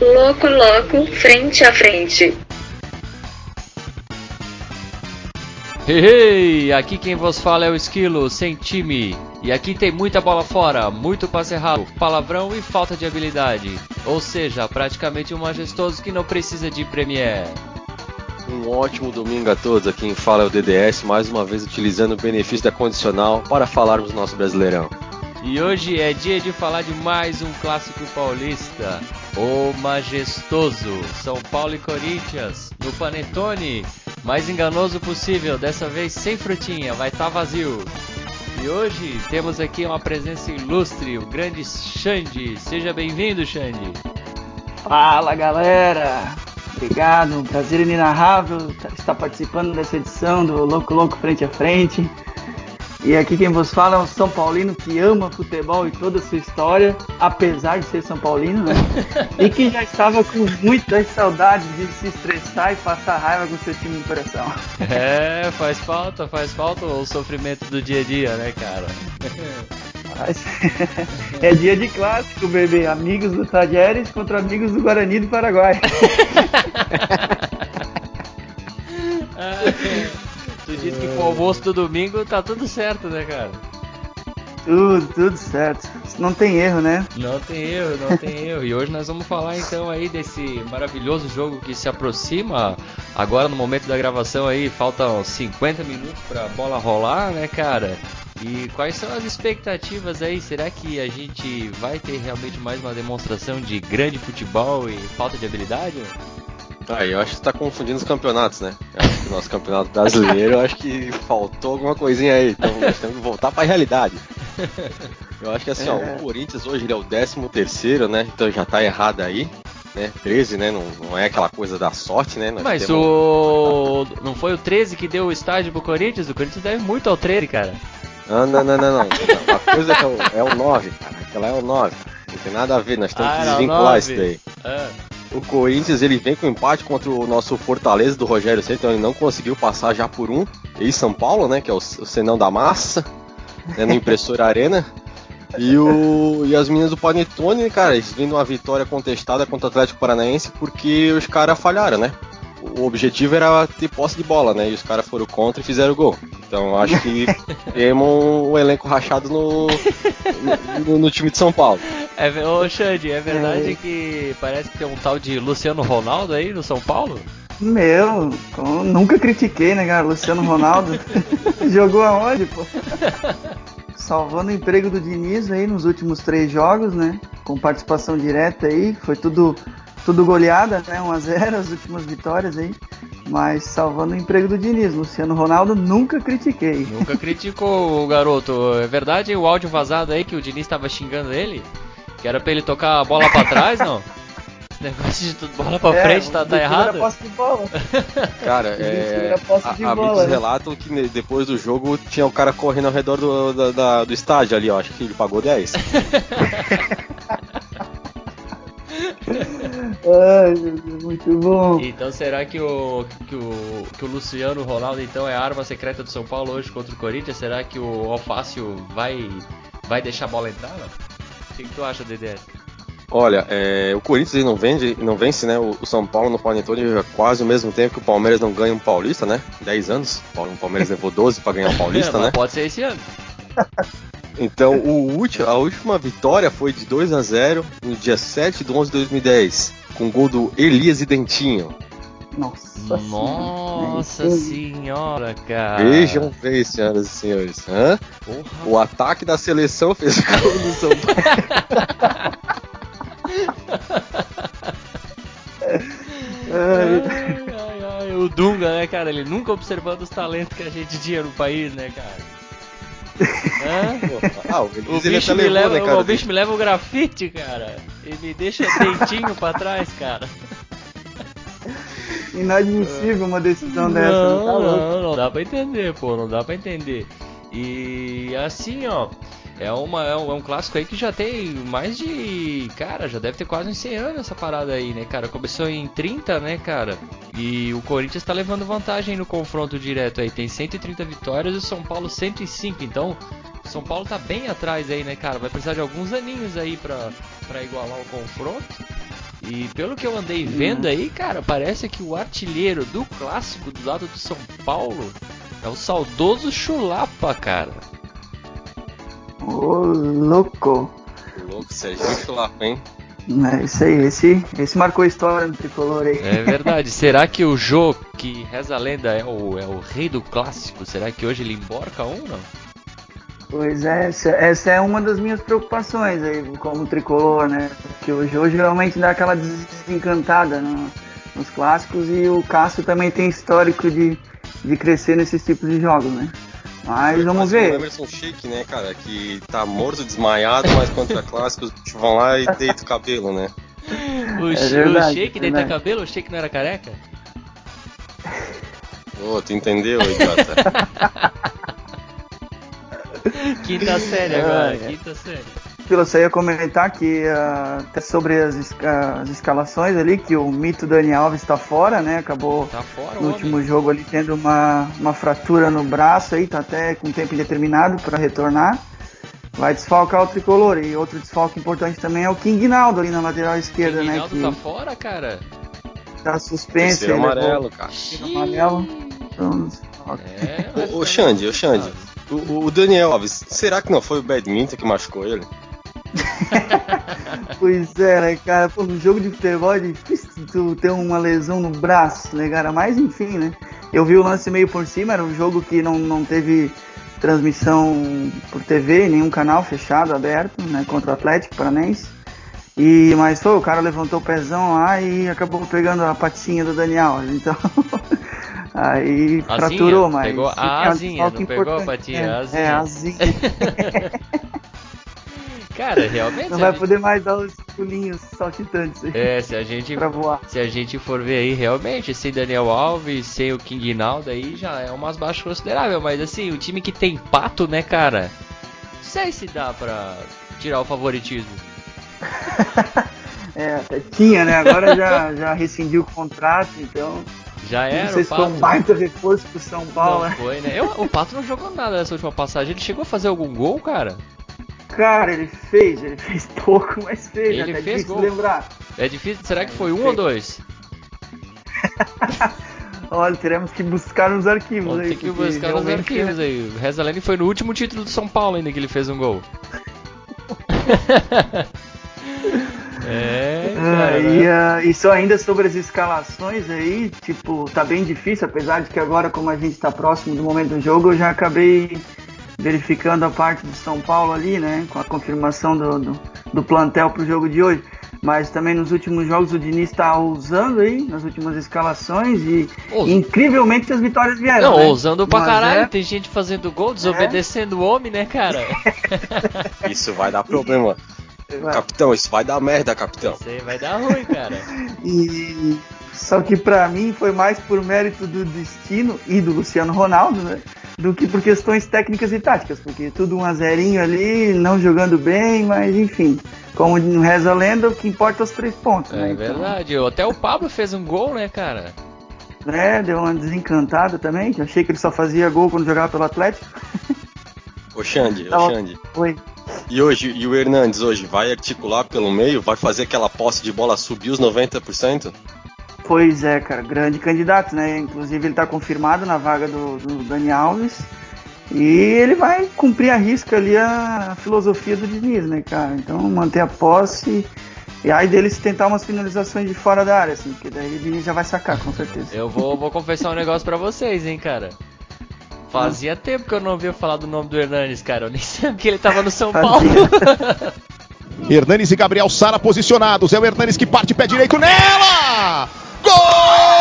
Louco, louco, frente a frente. Hey, hey, aqui quem vos fala é o Esquilo, sem time. E aqui tem muita bola fora, muito passe errado, palavrão e falta de habilidade. Ou seja, praticamente um majestoso que não precisa de Premiere. Um ótimo domingo a todos. Aqui quem fala é o DDS, mais uma vez utilizando o benefício da condicional para falarmos do nosso Brasileirão. E hoje é dia de falar de mais um clássico paulista, o majestoso São Paulo e Corinthians no Panetone, mais enganoso possível, dessa vez sem frutinha, vai estar tá vazio. E hoje temos aqui uma presença ilustre, o grande Xande. Seja bem-vindo, Xande. Fala, galera. Obrigado, um prazer inenarrável estar participando dessa edição do Louco Louco Frente a Frente. E aqui quem vos fala é um São Paulino que ama futebol e toda a sua história, apesar de ser São Paulino, né? e que já estava com muitas saudades de se estressar e passar raiva com seu time de coração. É, faz falta, faz falta o sofrimento do dia a dia, né, cara? é dia de clássico, bebê. Amigos do Tajeres contra amigos do Guarani do Paraguai. Tu disse que pro almoço do domingo tá tudo certo, né, cara? Tudo, tudo certo. Não tem erro, né? Não tem erro, não tem erro. E hoje nós vamos falar então aí desse maravilhoso jogo que se aproxima. Agora no momento da gravação aí, faltam 50 minutos pra bola rolar, né, cara? E quais são as expectativas aí? Será que a gente vai ter realmente mais uma demonstração de grande futebol e falta de habilidade? Ah, eu acho que você tá confundindo os campeonatos, né? Eu acho que o nosso campeonato brasileiro, eu acho que faltou alguma coisinha aí. Então nós temos que voltar pra realidade. Eu acho que assim, é. ó, o Corinthians hoje ele é o 13 terceiro, né? Então já tá errado aí. Né? 13, né? Não, não é aquela coisa da sorte, né? Nós Mas temos... o. Não foi o 13 que deu o estádio pro Corinthians? O Corinthians deve muito ao 13, cara. Ah, não, não, não, não. Uma coisa é, o, é o 9, cara. Aquela é o 9. Não tem nada a ver, nós temos ah, que desvincular isso daí. Ah o Corinthians ele vem com empate contra o nosso Fortaleza do Rogério Ceni, então ele não conseguiu passar já por um. E São Paulo, né, que é o, Senão da Massa, né, no Impressora Arena. E, o, e as meninas do Panetone, cara, eles vêm uma vitória contestada contra o Atlético Paranaense porque os caras falharam, né? O objetivo era ter posse de bola, né? E os caras foram contra e fizeram gol. Então acho que temos um elenco rachado no, no, no time de São Paulo. É, ô Xande, é verdade é. que parece que tem um tal de Luciano Ronaldo aí no São Paulo? Meu, nunca critiquei, né, cara? Luciano Ronaldo jogou aonde, pô? Salvando o emprego do Diniz aí nos últimos três jogos, né? Com participação direta aí, foi tudo, tudo goleada, né? 1x0 as últimas vitórias aí. Mas salvando o emprego do Diniz. Luciano Ronaldo nunca critiquei. Nunca criticou o garoto. É verdade o áudio vazado aí que o Diniz estava xingando ele? Que era pra ele tocar a bola pra trás, não? Esse negócio de tudo bola pra é, frente tá, tá errado? Posse de bola. Cara, é, a, amigos né? relatam que depois do jogo tinha o um cara correndo ao redor do, do, da, do estádio ali, ó. Acho que ele pagou 10. Ai, meu Deus, muito bom. Então será que o, que o, que o Luciano Ronaldo então é a arma secreta do São Paulo hoje contra o Corinthians? Será que o Alfácio vai, vai deixar a bola entrar? Não? Que, que tu acha, Dedé? Olha, é, o Corinthians não, vende, não vence né, o, o São Paulo no Panetone quase ao mesmo tempo que o Palmeiras não ganha um Paulista, né? 10 anos. O Palmeiras levou 12 para ganhar um Paulista, né? Pode ser esse ano. Então, o último, a última vitória foi de 2 a 0 no dia 7 de 11 de 2010, com gol do Elias e Dentinho. Nossa, Nossa senhora, cara. Vejam bem, senhoras e senhores. Hã? O ataque da seleção fez gol no São Paulo. ai, ai, ai, o Dunga, né, cara? Ele nunca observando os talentos que a gente tinha no país, né, cara? Ah, o, o, bicho me leva, né, o bicho me leva o grafite, cara. E me deixa dentinho pra trás, cara. Inadmissível uma decisão não, dessa. Não, tá não, não dá pra entender, pô, não dá pra entender. E assim, ó, é, uma, é, um, é um clássico aí que já tem mais de. Cara, já deve ter quase uns 100 anos essa parada aí, né, cara? Começou em 30, né, cara? E o Corinthians tá levando vantagem no confronto direto aí. Tem 130 vitórias e o São Paulo 105. Então, o São Paulo tá bem atrás aí, né, cara? Vai precisar de alguns aninhos aí pra, pra igualar o confronto. E pelo que eu andei vendo aí, cara, parece que o artilheiro do clássico do lado do São Paulo é o saudoso Chulapa, cara. Ô, louco. Louco, Serginho Chulapa, hein? É isso aí, esse, esse marcou história no tricolor aí. É verdade. Será que o Jô, que reza a lenda, é o, é o rei do clássico? Será que hoje ele emborca um não? Pois é, essa, essa é uma das minhas preocupações aí, como tricolor, né? Porque o Jô geralmente dá aquela desencantada no, nos clássicos e o Cássio também tem histórico de, de crescer nesses tipos de jogos, né? Mas vamos ver. O Emerson Shake, né, cara, que tá morto, desmaiado, mas contra clássicos vão lá e deita o cabelo, né? O, é verdade, o Shake deita cabelo? O Shake não era careca? Ô, oh, tu entendeu, idiota? quinta série agora, é, quinta série. Eu só ia comentar que uh, sobre as, as, escalações ali, que o mito Dani Alves está fora, né? Acabou tá fora, no último jogo ali tendo uma, uma fratura no braço aí, tá até com tempo indeterminado para retornar. Vai desfalcar o tricolor. E outro desfalque importante também é o King Naldo ali na lateral esquerda, King né? Naldo que tá fora, cara? Tá suspenso. Terceiro amarelo, cara. amarelo. Então, é, ô, ô Xande, ô Xande. O, o Daniel Alves, será que não foi o badminton que machucou ele? pois é, né, cara? Pô, no jogo de futebol é difícil tu ter uma lesão no braço, né, cara? Mas enfim, né? Eu vi o lance meio por cima, era um jogo que não, não teve transmissão por TV, nenhum canal fechado, aberto, né? Contra o Atlético Paranense. E, mas foi, o cara levantou o pezão lá e acabou pegando a patinha do Daniel. Então. aí fraturou, mas. Pegou a asinha, não pegou a patinha, é, asinha. É, asinha. Cara, realmente. Não vai gente... poder mais dar os pulinhos saltitantes aí. É, se a gente. pra voar. Se a gente for ver aí, realmente, sem Daniel Alves, sem o King Naldo aí já é umas baixas considerável. Mas assim, o time que tem pato, né, cara? Não sei se dá pra tirar o favoritismo. é, tinha, né? Agora já, já rescindiu o contrato, então. Já era. Não sei se foi um baita reforço pro São Paulo. Não né? foi, né? Eu, o Pato não jogou nada nessa última passagem. Ele chegou a fazer algum gol, cara? Cara, ele fez, ele fez pouco, mas fez. Ele é fez gol. lembrar. É difícil, será que foi um ou dois? Olha, teremos que buscar nos arquivos Vamos aí. Tem que buscar nos arquivos aí. O Rezalene foi no último título do São Paulo ainda que ele fez um gol. é, cara. e, uh, isso ainda sobre as escalações aí, tipo, tá bem difícil, apesar de que agora, como a gente tá próximo do momento do jogo, eu já acabei verificando a parte do São Paulo ali, né? Com a confirmação do, do, do plantel para o jogo de hoje. Mas também nos últimos jogos o Diniz está ousando aí, nas últimas escalações, e Ousa. incrivelmente as vitórias vieram. Não, né? ousando pra caralho, é... tem gente fazendo gol, desobedecendo é. o homem, né, cara? isso vai dar problema. Vai. Capitão, isso vai dar merda, capitão. Isso aí vai dar ruim, cara. e só que para mim foi mais por mérito do destino e do Luciano Ronaldo, né? do que por questões técnicas e táticas, porque tudo um a zerinho ali, não jogando bem, mas enfim, como reza a lenda, o que importa é os três pontos. É né? então, verdade, até o Pablo fez um gol, né, cara? É, deu uma desencantada também, que achei que ele só fazia gol quando jogava pelo Atlético. Ô Xande, ô Xande. Oi. E hoje, e o Hernandes hoje vai articular pelo meio, vai fazer aquela posse de bola subir os 90%? Pois é, cara, grande candidato, né? Inclusive ele está confirmado na vaga do, do Dani Alves. E ele vai cumprir a risca ali a filosofia do Diniz, né, cara? Então manter a posse. E aí deles tentar umas finalizações de fora da área, assim, porque daí o Diniz já vai sacar, com certeza. Eu vou, vou confessar um negócio para vocês, hein, cara. Fazia tempo que eu não ouvia falar do nome do Hernanes, cara. Eu nem sabia que ele tava no São Paulo. Hernanes e Gabriel Sara posicionados. É o Hernanes que parte pé direito nela! Gol!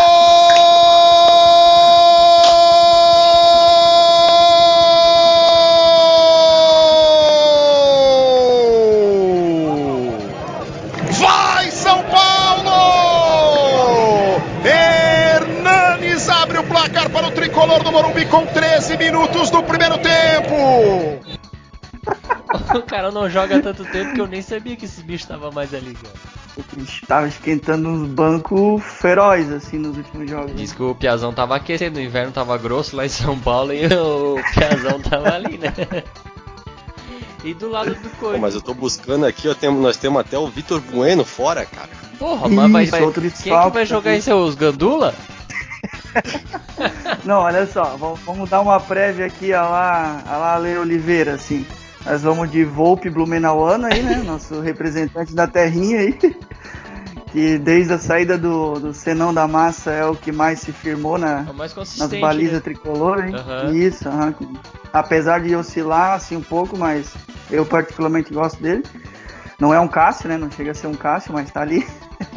13 minutos do primeiro tempo. o cara não joga tanto tempo que eu nem sabia que esse bicho tava mais ali, cara. O bicho tava esquentando uns bancos feroz, assim, nos últimos jogos. Diz que o Piazão tava aquecendo, o inverno tava grosso lá em São Paulo e o Piazão tava ali, né? E do lado do Corinthians. Mas eu tô buscando aqui, ó, nós temos até o Vitor Bueno fora, cara. Porra, mas vai, vai, quem é que vai jogar em seus gandula? Não, olha só, vamos dar uma prévia aqui a lá, a lá Ale Oliveira, assim. Nós vamos de Volpe Blumenauano aí, né? Nosso representante da terrinha aí. Que desde a saída do, do Senão da Massa é o que mais se firmou na, é nas balizas né? tricolor, hein? Uhum. Isso, uhum. apesar de oscilar assim um pouco, mas eu particularmente gosto dele. Não é um Cássio, né? Não chega a ser um Cássio, mas tá ali.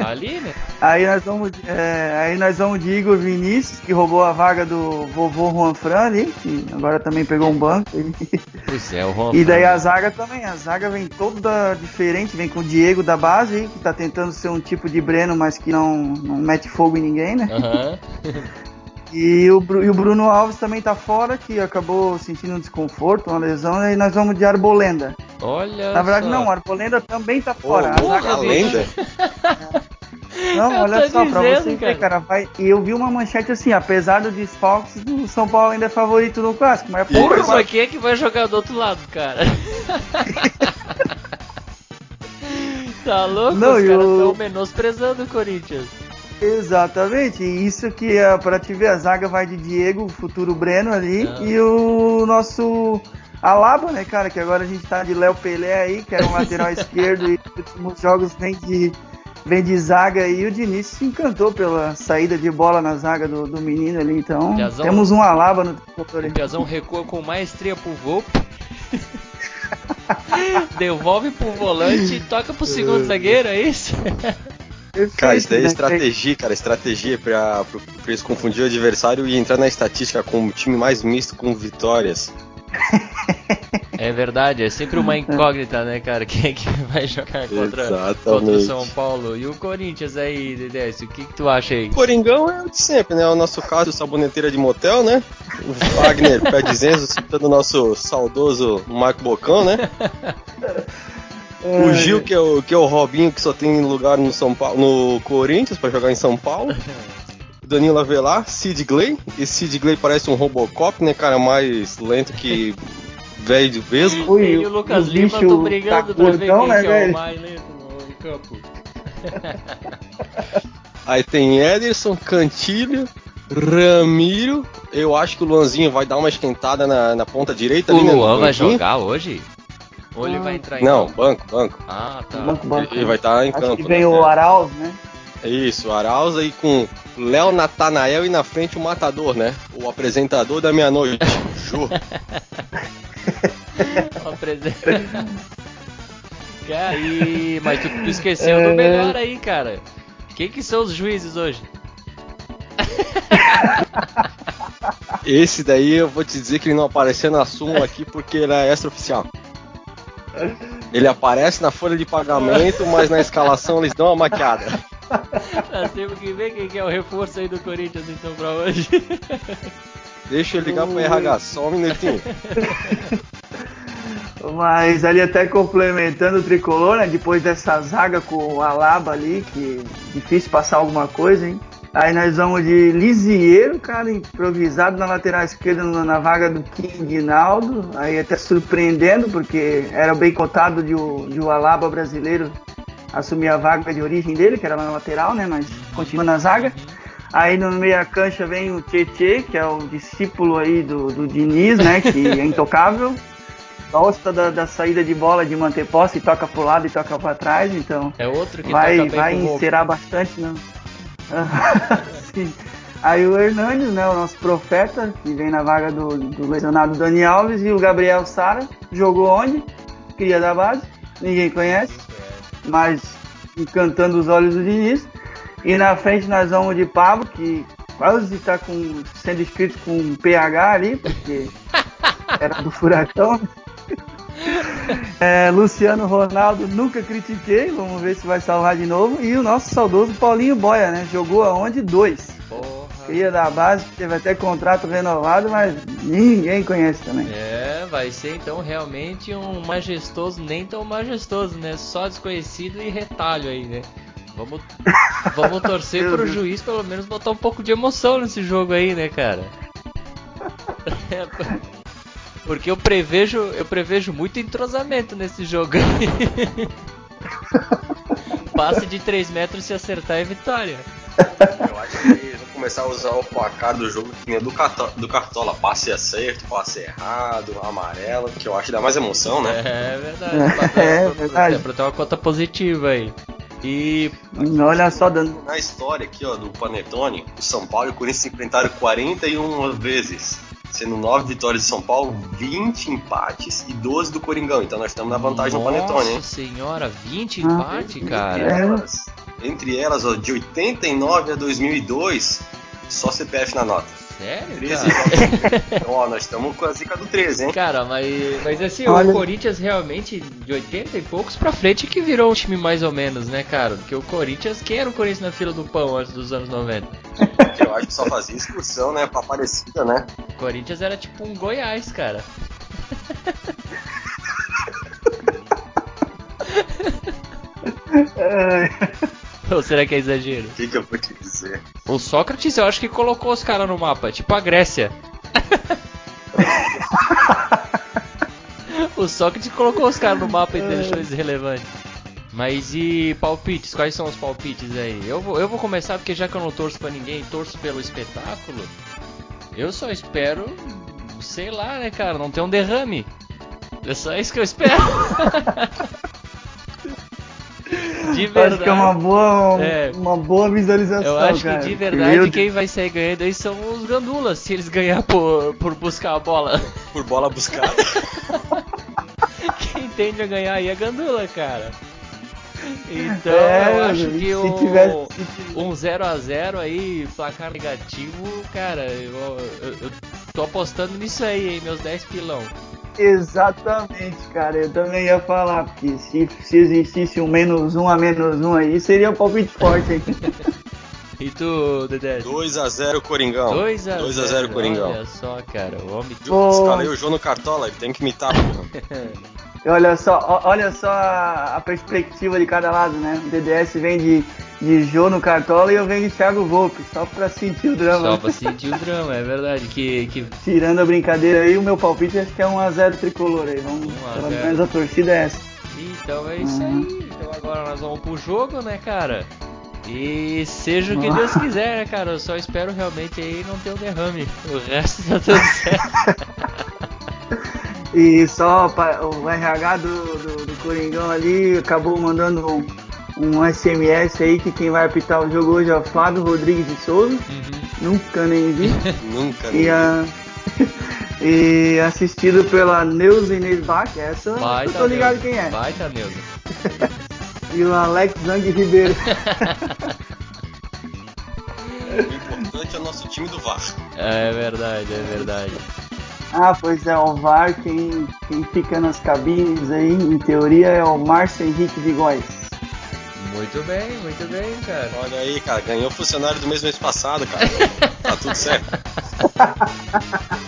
Ali, né? aí nós vamos, é, aí nós vamos de Igor Vinícius, que roubou a vaga do vovô Juan Fran ali, que agora também pegou um banco. Pois é, o Juan E daí a zaga também, a zaga vem toda diferente, vem com o Diego da base, que tá tentando ser um tipo de Breno, mas que não, não mete fogo em ninguém, né? Uhum. E o, e o, Bruno Alves também tá fora, que acabou sentindo um desconforto, uma lesão, e nós vamos de Arbolenda. Olha. Na verdade, só. não, Arbolenda também tá fora. Oh, a, a lenda? Não, eu olha só, dizendo, pra você ver, cara, vai. E eu vi uma manchete assim, apesar do desfalques, o São Paulo ainda é favorito no clássico, mas porra, mas vai... quem é que vai jogar do outro lado, cara? tá louco? Não, Os eu... caras estão menosprezando o Corinthians. Exatamente, isso que é para te ver, a zaga vai de Diego, o futuro Breno ali, ah. e o nosso Alaba, né, cara, que agora a gente tá de Léo Pelé aí, que era um lateral esquerdo e nos últimos jogos vem de, vem de zaga e o Diniz se encantou pela saída de bola na zaga do, do menino ali, então Piazão, temos um Alaba no motor O Piazão recua com maestria pro Volpe. Devolve pro volante e toca pro segundo zagueiro, é isso? Perfeito, cara, isso daí é né? estratégia, cara. Estratégia pra, pra, pra eles confundir o adversário e entrar na estatística com o time mais misto com vitórias. É verdade, é sempre uma incógnita, né, cara? Quem é que vai jogar contra, contra o São Paulo? E o Corinthians aí, Dedécio, o que, que tu acha aí? Coringão é o de sempre, né? O nosso caso, saboneteira de motel, né? O Wagner pé de Zenzo, citando o nosso saudoso Marco Bocão, né? O Gil, que é o, que é o Robinho, que só tem lugar no São Paulo, no Corinthians para jogar em São Paulo. Danilo Avelar, Sid Gley. E Sid Gley parece um Robocop, né, cara? Mais lento que velho de vesgo. E o Lucas o Lima estão brigando tá pra ver quem né, é o mais lento no campo. Aí tem Ederson, Cantilho, Ramiro. Eu acho que o Luanzinho vai dar uma esquentada na, na ponta direita. O ali, né, Luan vai jogar hoje? Ou ele vai entrar em Não, campo? banco, banco. Ah, tá. Banco, banco. Ele, vai estar tá em Acho campo. Que vem né? o Arauz, né? Isso, o Arauz aí com Léo Natanael e na frente o matador, né? O apresentador da meia-noite, Ju. o apresentador. Cara, e... mas tu, tu esqueceu é... do melhor aí, cara. Quem que são os juízes hoje? Esse daí eu vou te dizer que ele não apareceu na súmula aqui porque ele é extraoficial. Ele aparece na folha de pagamento, mas na escalação eles dão uma maquiada. Nós temos que ver quem é o reforço aí do Corinthians então pra hoje. Deixa eu ligar pro RH, só um minutinho. Mas ali até complementando o tricolor, né? Depois dessa zaga com o Alaba ali, que difícil passar alguma coisa, hein? Aí nós vamos de Lisieiro, cara, improvisado na lateral esquerda na vaga do King Naldo. Aí até surpreendendo, porque era bem cotado de o, de o Alaba brasileiro assumir a vaga de origem dele, que era lá na lateral, né? Mas continua na zaga. Aí no meia cancha vem o Tietê, que é o discípulo aí do, do Diniz, né? Que é intocável. Gosta da, da, saída de bola, de manter posse, e toca pro lado e toca para trás, então. É outro que vai, vai encerar bastante, né? Sim. Aí o Hernandes, né, o nosso profeta, que vem na vaga do, do lesionado Dani Alves, e o Gabriel Sara, jogou onde? Cria da base, ninguém conhece, mas encantando os olhos do Diniz. E na frente nós vamos de Pablo, que quase está com, sendo escrito com PH ali, porque era do Furacão. É, Luciano Ronaldo, nunca critiquei, vamos ver se vai salvar de novo. E o nosso saudoso Paulinho Boia, né? Jogou aonde? Dois. Porra. Cria da base, teve até contrato renovado, mas ninguém conhece também. É, vai ser então realmente um majestoso, nem tão majestoso, né? Só desconhecido e retalho aí, né? Vamos, vamos torcer pro juiz pelo menos botar um pouco de emoção nesse jogo aí, né, cara? É, porque eu prevejo, eu prevejo muito entrosamento nesse jogo. passe de 3 metros se acertar é vitória. Eu acho que eles vão começar a usar o placar do jogo que do, do Cartola. Passe acerto, passe errado, amarelo, que eu acho que dá mais emoção, né? É verdade. É, pra, verdade. Pra, pra ter uma conta positiva aí. E. Olha só, dando. Na história aqui, ó, do Panetone, o São Paulo e o Corinthians se enfrentaram 41 vezes. Sendo 9 vitórias de São Paulo, 20 empates e 12 do Coringão. Então nós estamos na vantagem Nossa no Panetone, hein? Nossa senhora, 20 ah, empates, cara. Entre elas, entre elas ó, de 89 a 2002, só CPF na nota. Sério? 13 então, ó, nós estamos com a zica do 13, hein? Cara, mas, mas assim, Olha... o Corinthians realmente, de 80 e poucos pra frente, que virou um time mais ou menos, né, cara? Porque o Corinthians, quem era o Corinthians na fila do pão antes dos anos 90? Eu acho que só fazia excursão, né, pra Aparecida, né? O Corinthians era tipo um Goiás, cara. Ou será que é exagero? O que, que eu vou te dizer? O Sócrates eu acho que colocou os caras no mapa, tipo a Grécia. o Sócrates colocou os caras no mapa e deixou eles relevantes. Mas e palpites? Quais são os palpites aí? Eu vou, eu vou começar porque já que eu não torço pra ninguém, torço pelo espetáculo. Eu só espero, sei lá, né, cara, não ter um derrame. É só isso que eu espero. De verdade. Acho que é uma boa, é. uma boa visualização. Eu acho cara. que de verdade quem vai sair ganhando aí são os gandulas, se eles ganhar por, por buscar a bola. Por bola buscada. quem tende a ganhar aí é gandula, cara. Então é, eu acho que o, tivesse... um 0x0 aí, placar negativo, cara, eu, eu, eu, tô apostando nisso aí, hein, meus 10 pilão. Exatamente, cara. Eu também ia falar, porque se, se existisse um menos um a menos um aí, seria um palpite forte aí. E tu, Dedé? 2x0 Coringão. 2x0 2x0 Coringão. Olha só, cara. O homem. Oh. Escalei o João no Cartola, ele tem que imitar, porra. olha só, olha só a perspectiva de cada lado, né? O DDS vem de de Jô no Cartola e eu venho de Thiago Volpe, só pra sentir o drama. Só pra sentir o drama, é verdade. Que, que... Tirando a brincadeira aí, o meu palpite acho que é 1x0 tricolor aí. Vamos, 1 a pelo menos a torcida é essa. Então é isso uhum. aí. Então agora nós vamos pro jogo, né, cara? E seja o que Deus quiser, né, cara? Eu só espero realmente aí não ter um derrame. O resto tá tudo certo. e só o RH do, do, do Coringão ali acabou mandando um um SMS aí que quem vai apitar o jogo hoje é o Flávio Rodrigues de Souza. Uhum. Nunca nem vi. Nunca e, a... e assistido pela Neuza Inês Bach, essa Vai eu tô ligado Neuza. quem é. Vai tá Neuza. e o Alex Zang Ribeiro. o importante é o nosso time do Vasco. É verdade, é verdade. Ah, pois é, o VAR, quem, quem fica nas cabines aí, em teoria, é o Márcio Henrique de Góes. Muito bem, muito bem, cara. Olha aí, cara, ganhou funcionário do mesmo mês passado, cara. tá tudo certo.